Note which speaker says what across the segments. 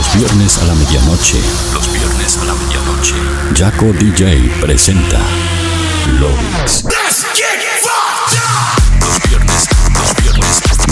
Speaker 1: Los viernes a la medianoche. Los viernes a la medianoche. Jaco DJ presenta Lobix.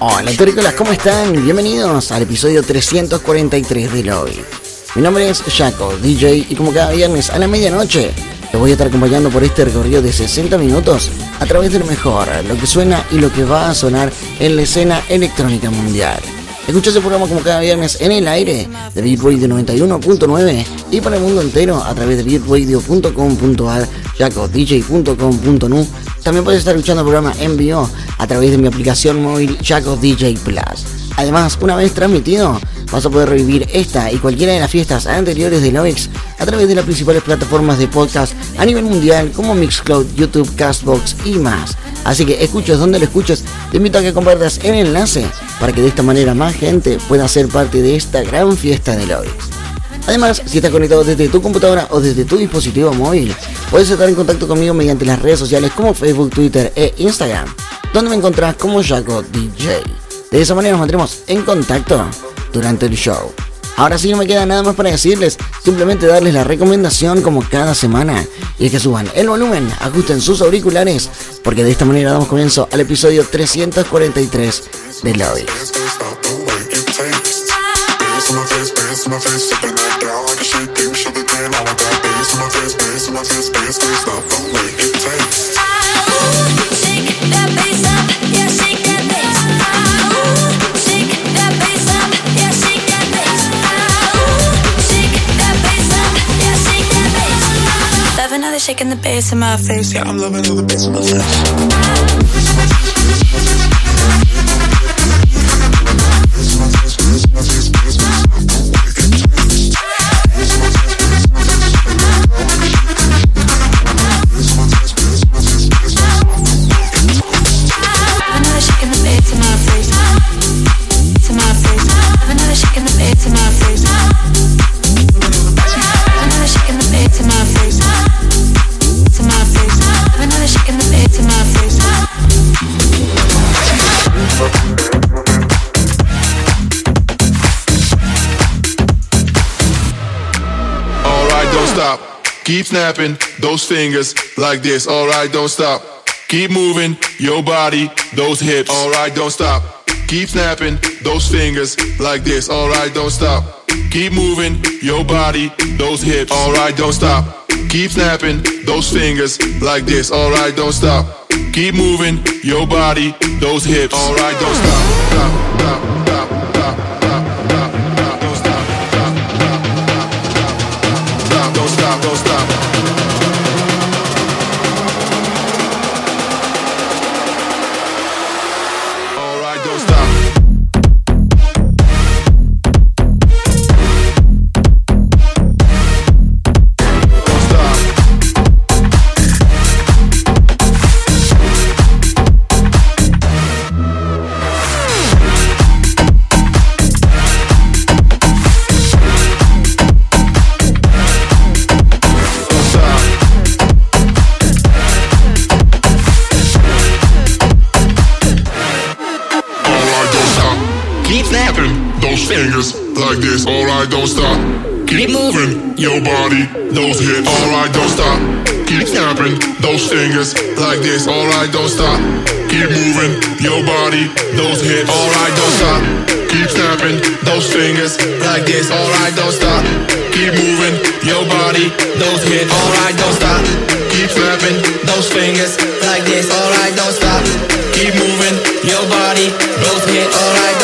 Speaker 2: Hola terrícolas, ¿cómo están? Bienvenidos al episodio 343 de Lobby. Mi nombre es Jaco, DJ, y como cada viernes a la medianoche, te voy a estar acompañando por este recorrido de 60 minutos a través de lo mejor, lo que suena y lo que va a sonar en la escena electrónica mundial. Escucha ese programa como cada viernes en el aire de Beat Radio 91.9 y para el mundo entero a través de beatradio.com.ar, jacodj.com.nu. También puedes estar escuchando el programa en vivo a través de mi aplicación móvil Jaco DJ Plus. Además, una vez transmitido, vas a poder revivir esta y cualquiera de las fiestas anteriores de Lovix a través de las principales plataformas de podcast a nivel mundial como Mixcloud, YouTube, Castbox y más. Así que escuches donde lo escuches, te invito a que compartas el enlace para que de esta manera más gente pueda ser parte de esta gran fiesta de Lovix. Además, si estás conectado desde tu computadora o desde tu dispositivo móvil, puedes estar en contacto conmigo mediante las redes sociales como Facebook, Twitter e Instagram, donde me encontrás como Jaco DJ. De esa manera nos mantendremos en contacto durante el show. Ahora sí no me queda nada más para decirles, simplemente darles la recomendación como cada semana y es que suban el volumen, ajusten sus auriculares, porque de esta manera damos comienzo al episodio 343 de Lobby.
Speaker 3: Shaking the bass in my face. Yeah, I'm loving all the bass in my face.
Speaker 4: Keep snapping those fingers like this. Alright, don't stop. Keep moving your body, those hips. Alright, don't stop. Keep snapping those fingers like this. Alright, don't stop. Keep moving your body, those hips. Alright, don't stop. Keep snapping those fingers like this. Alright, don't stop. Keep moving your body, those hips. Alright, don't stop. Stop, stop, body, those hit, alright, don't stop. Keep snapping those fingers like this, alright, don't stop. Keep moving your body, those hips. alright, don't stop.
Speaker 5: Keep snapping those fingers like this, alright, don't stop. Keep moving your body, those hips. alright, don't stop. Keep snapping those fingers like this, alright, don't stop. Keep moving your body, those hips. alright.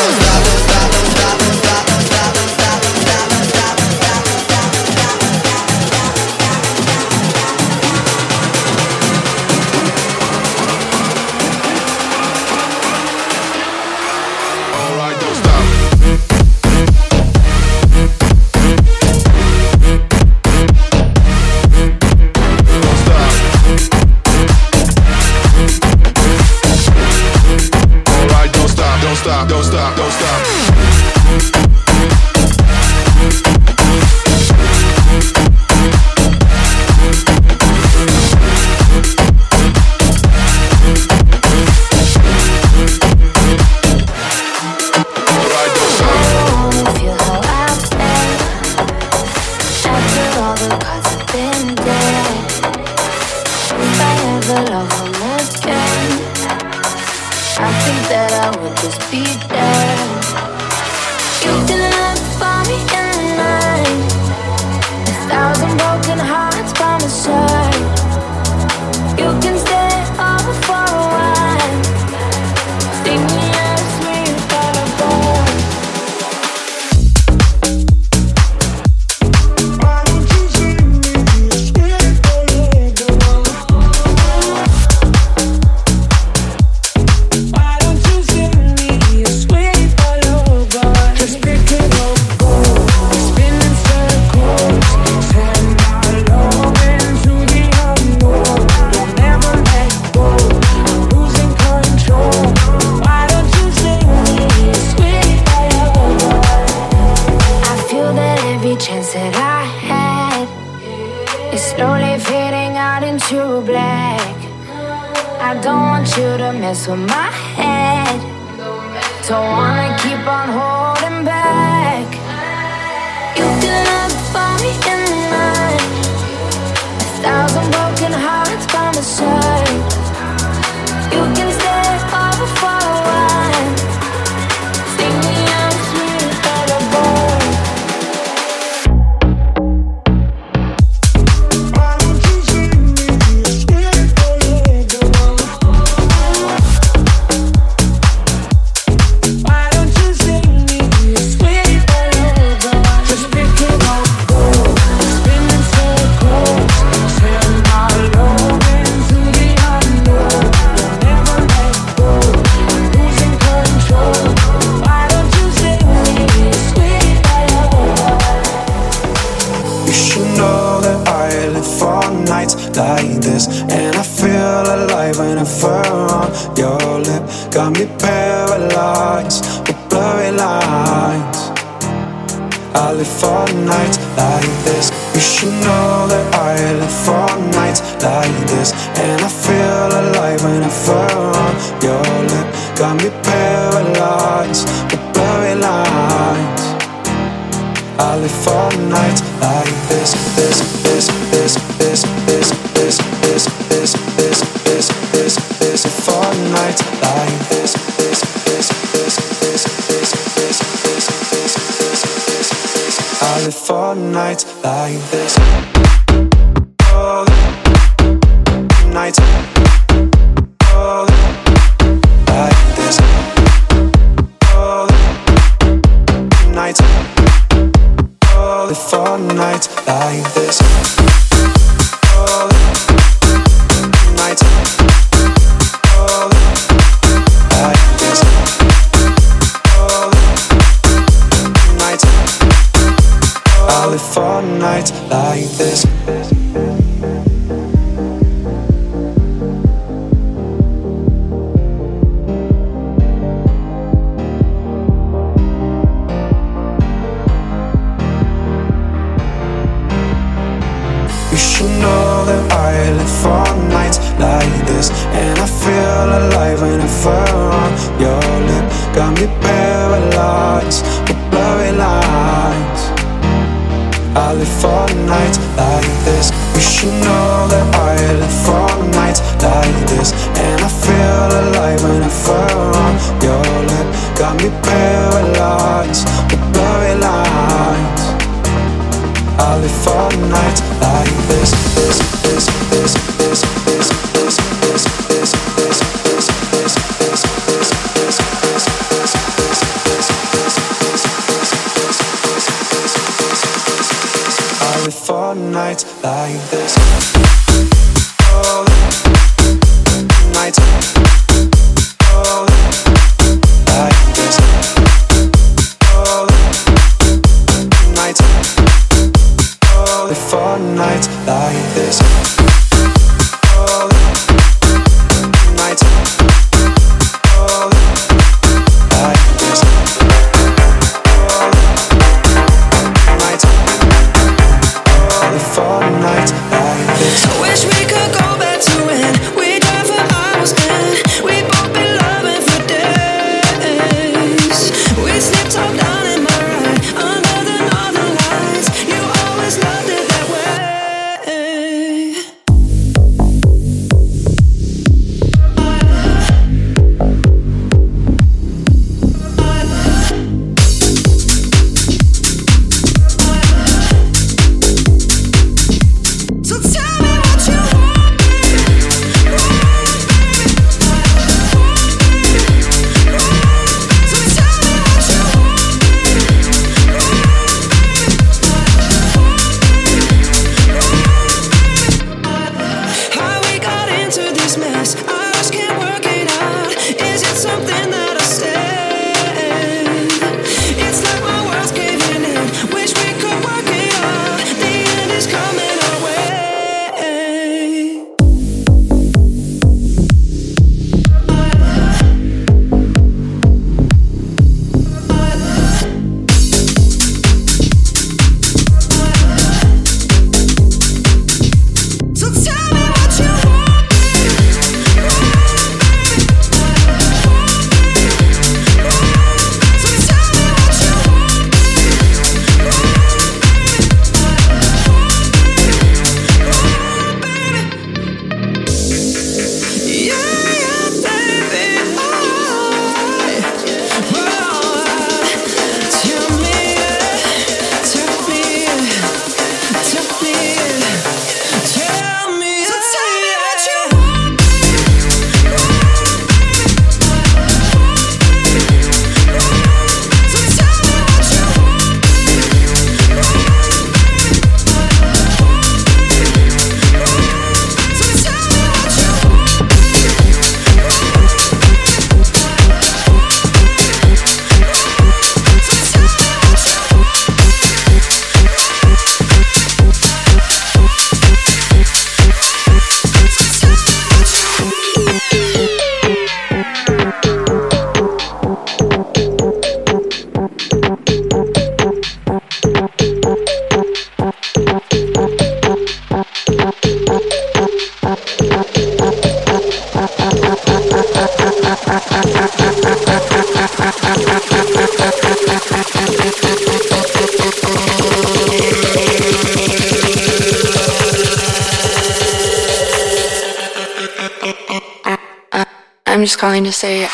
Speaker 6: for
Speaker 7: nights like this. You should know that I live for nights like this. And I feel alive when I fall on your lip. Got me paralyzed with blurry lines. I live for nights like this, this, this, this, this. nights like this. fur your lip Got me paralyzed with blurry lines I live for nights like this.
Speaker 8: trying to
Speaker 9: say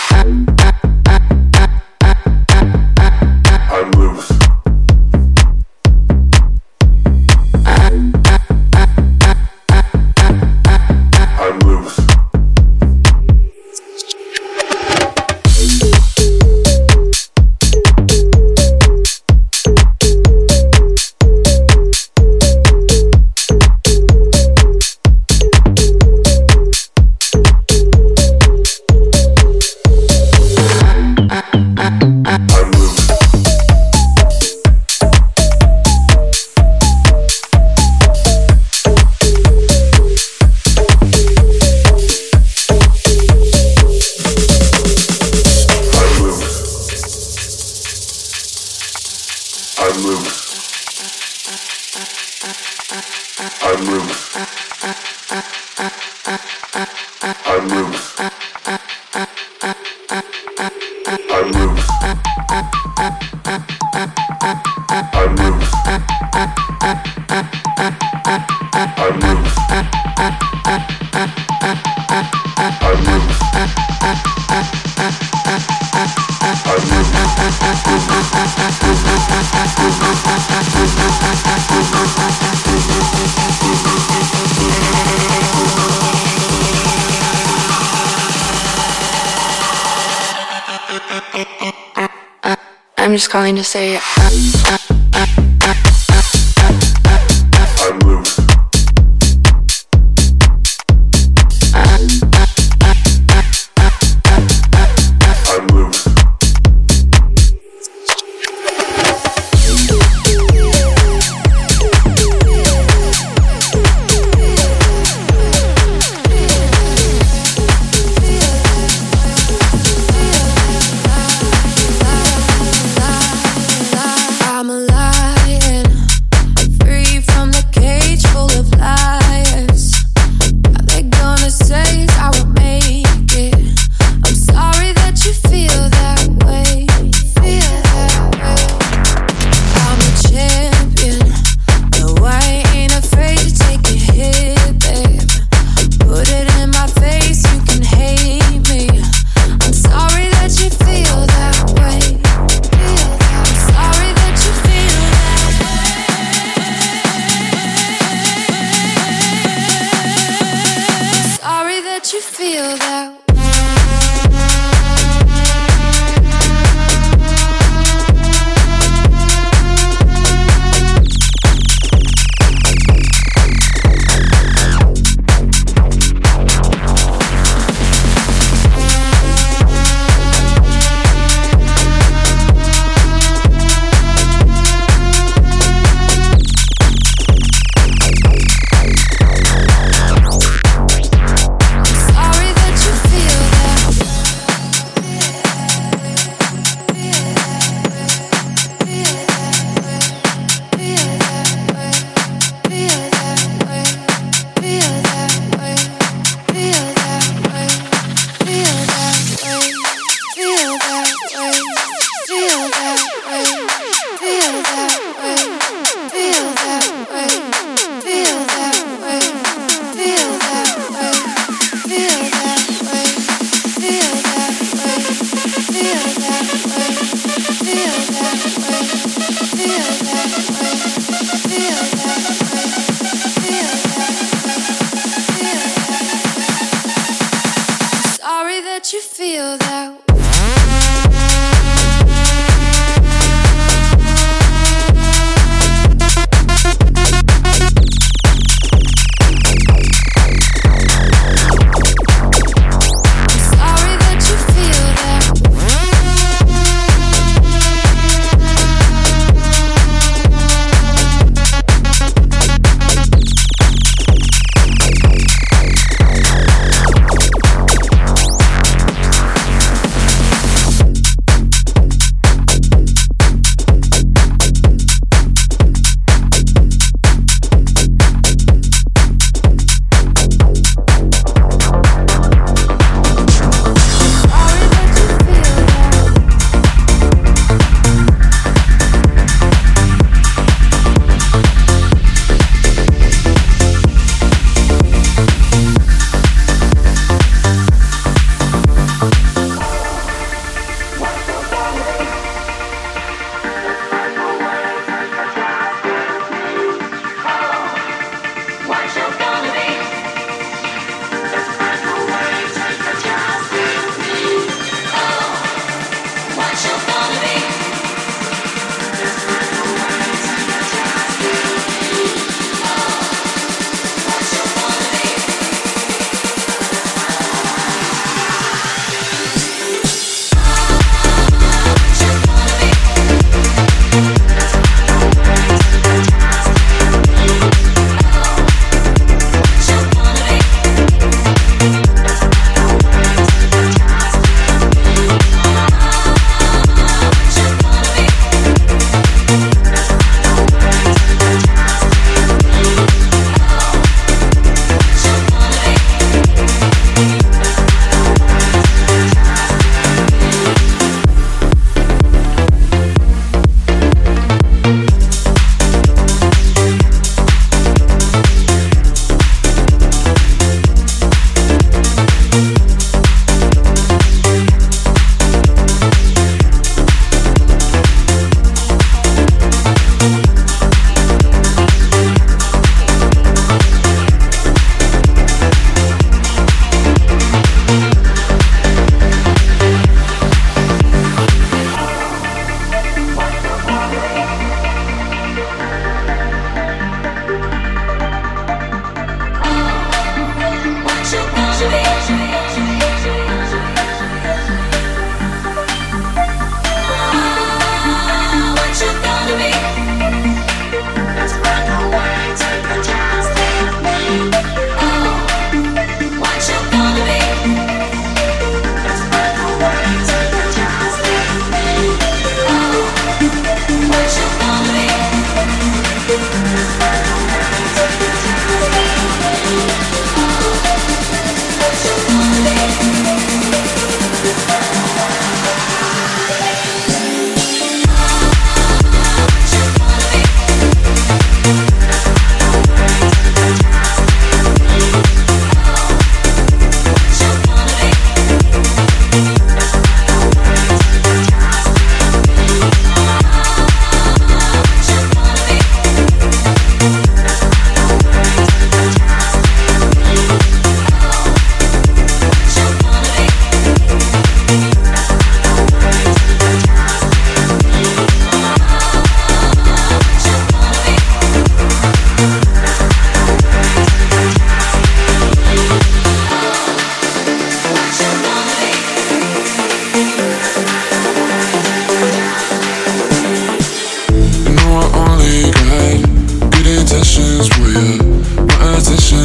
Speaker 10: calling to say.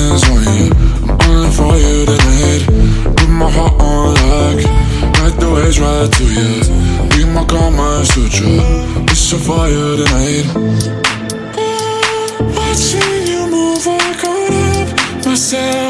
Speaker 11: hands on you. I'm falling for you tonight. Put my heart on lock. Ride the waves right to you. Be my karma sutra. It's a fire tonight. Watching you move, I caught up myself.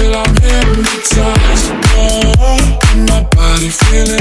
Speaker 11: Till I'm hypnotized. Oh, my body feeling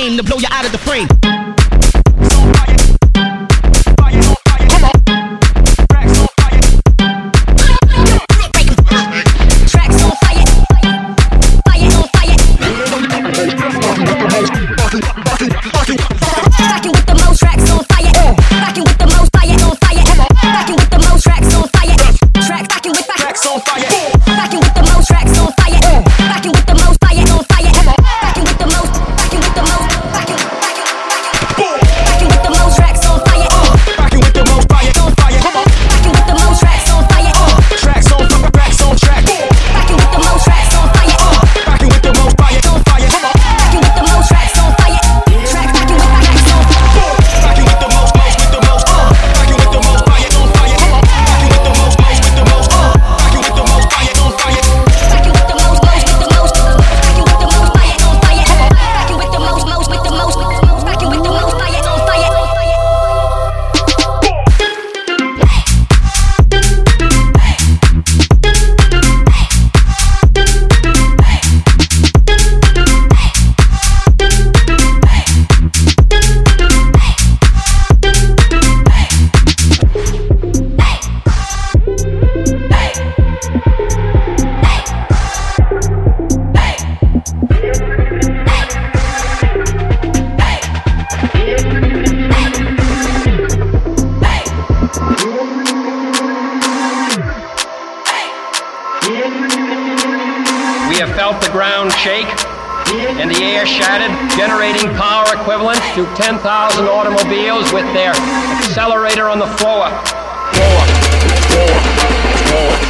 Speaker 11: aim to
Speaker 12: blow you out of the
Speaker 13: to 10,000 automobiles with their accelerator on the floor. Floor.
Speaker 8: Floor. Floor.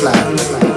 Speaker 8: fly.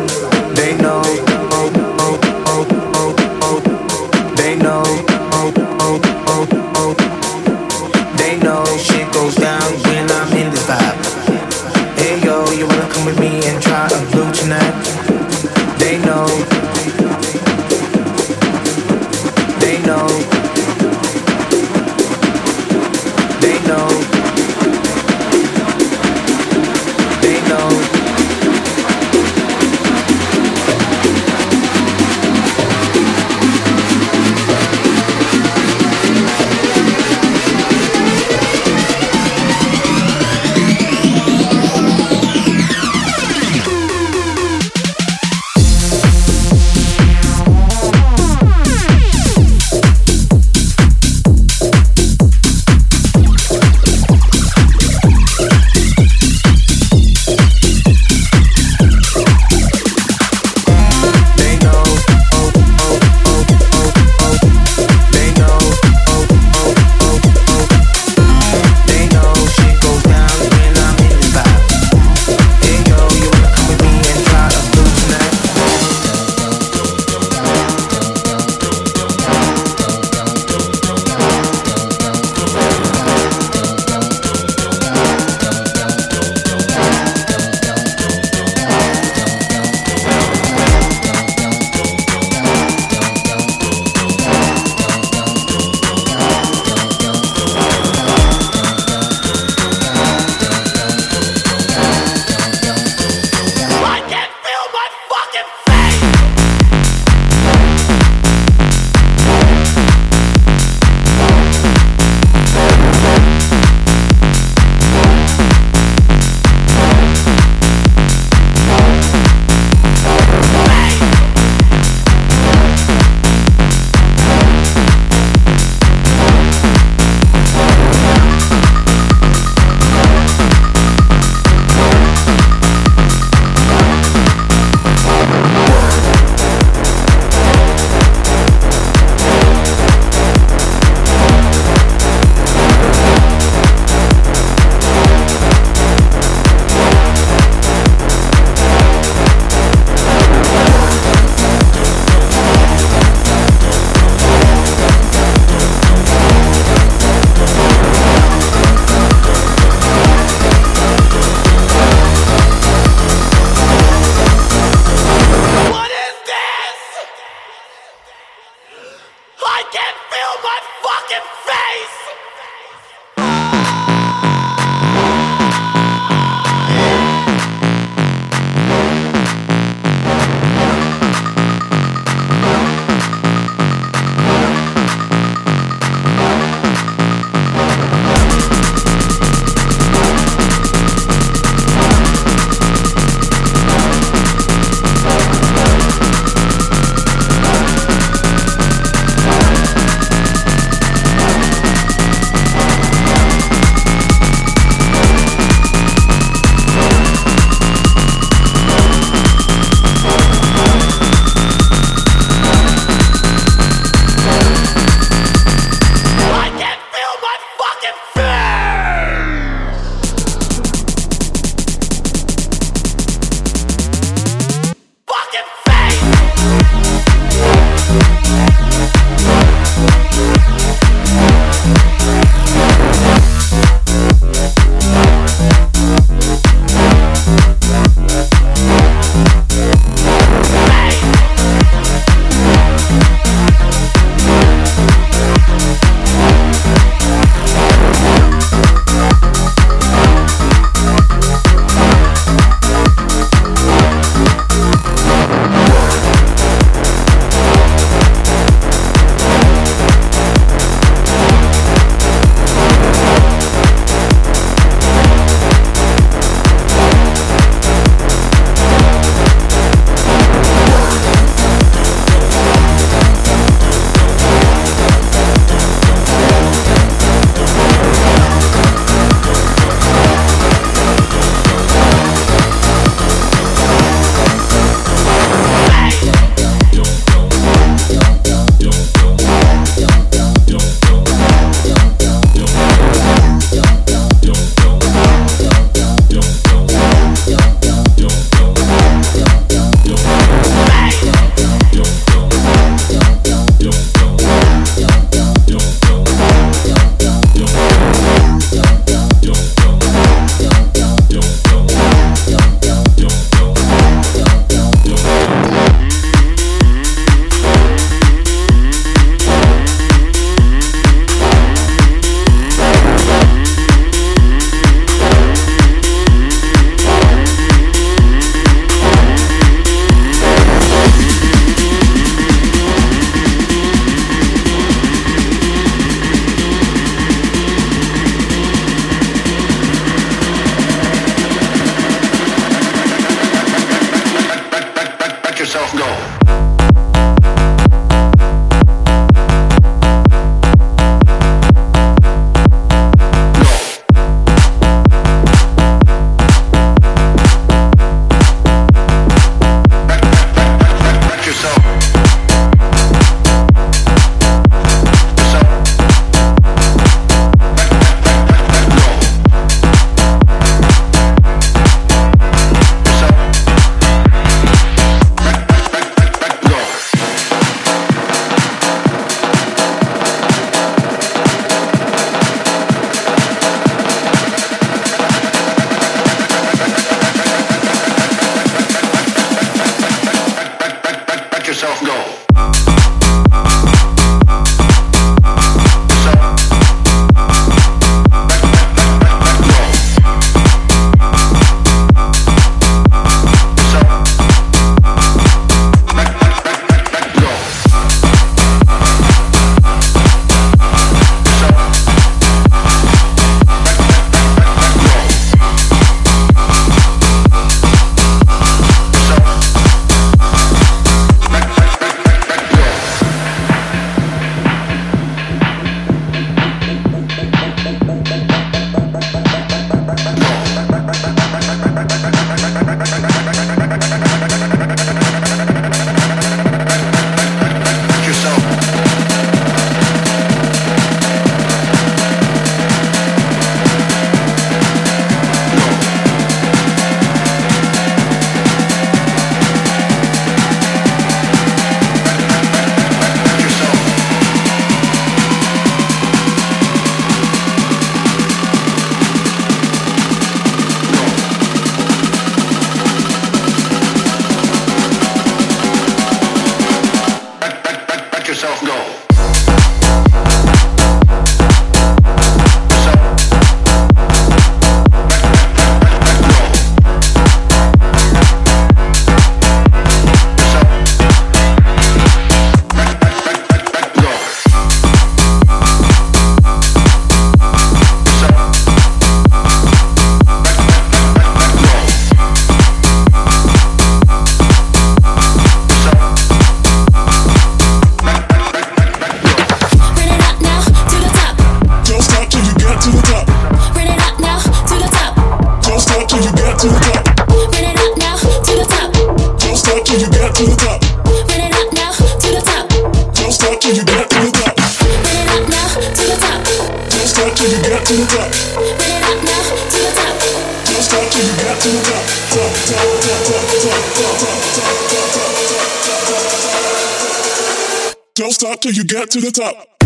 Speaker 8: to the top.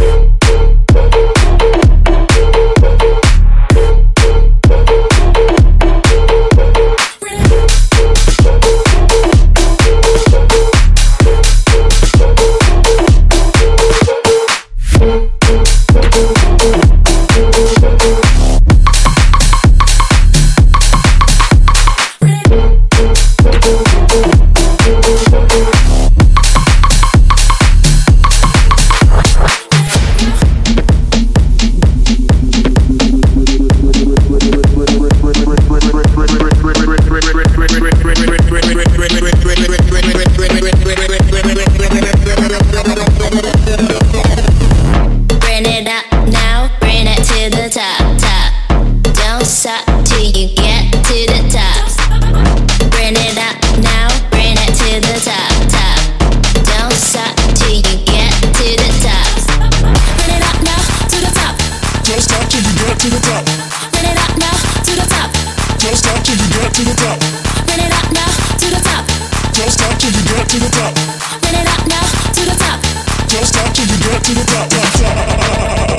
Speaker 8: Don't stop till you get to the top.
Speaker 12: Run it up now to the top.
Speaker 8: Don't stop till you get to the top.
Speaker 12: Run it up now to the top.
Speaker 8: Don't stop till you get to the top.
Speaker 12: top,
Speaker 8: top.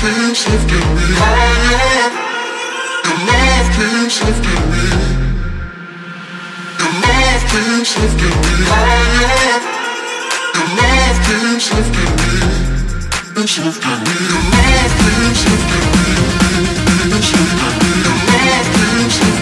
Speaker 8: keeps lifting me higher. Your love keeps lifting me. Your
Speaker 12: love
Speaker 14: keeps lifting me higher. Your love keeps lifting me. It's lifting me. Your love keeps lifting me. It's lifting me. Your love keeps lifting me.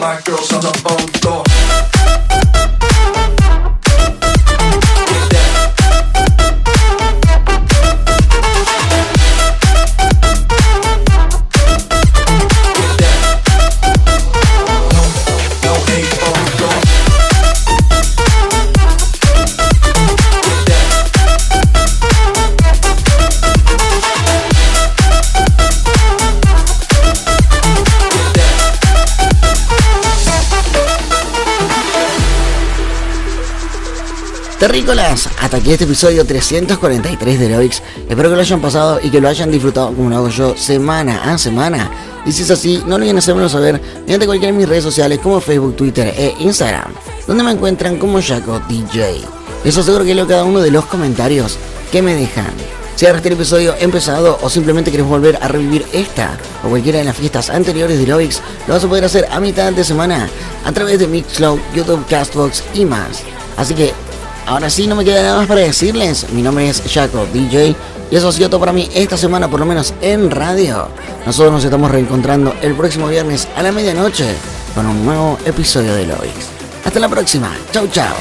Speaker 15: My girls on the phone floor.
Speaker 2: Hasta aquí este episodio 343 de Loix. Espero que lo hayan pasado y que lo hayan disfrutado como lo hago yo semana a semana. Y si es así, no olviden hacérmelo saber mediante cualquiera de mis redes sociales como Facebook, Twitter e Instagram, donde me encuentran como Jaco DJ. Les aseguro que leo cada uno de los comentarios que me dejan. Si ahora este episodio empezado o simplemente querés volver a revivir esta o cualquiera de las fiestas anteriores de Loix, lo vas a poder hacer a mitad de semana a través de Mixcloud, YouTube, Castbox y más. Así que ahora sí no me queda nada más para decirles. Mi nombre es Jaco DJ y eso ha sido todo para mí esta semana, por lo menos en radio. Nosotros nos estamos reencontrando el próximo viernes a la medianoche con un nuevo episodio de Loix. Hasta la próxima. Chau, chau.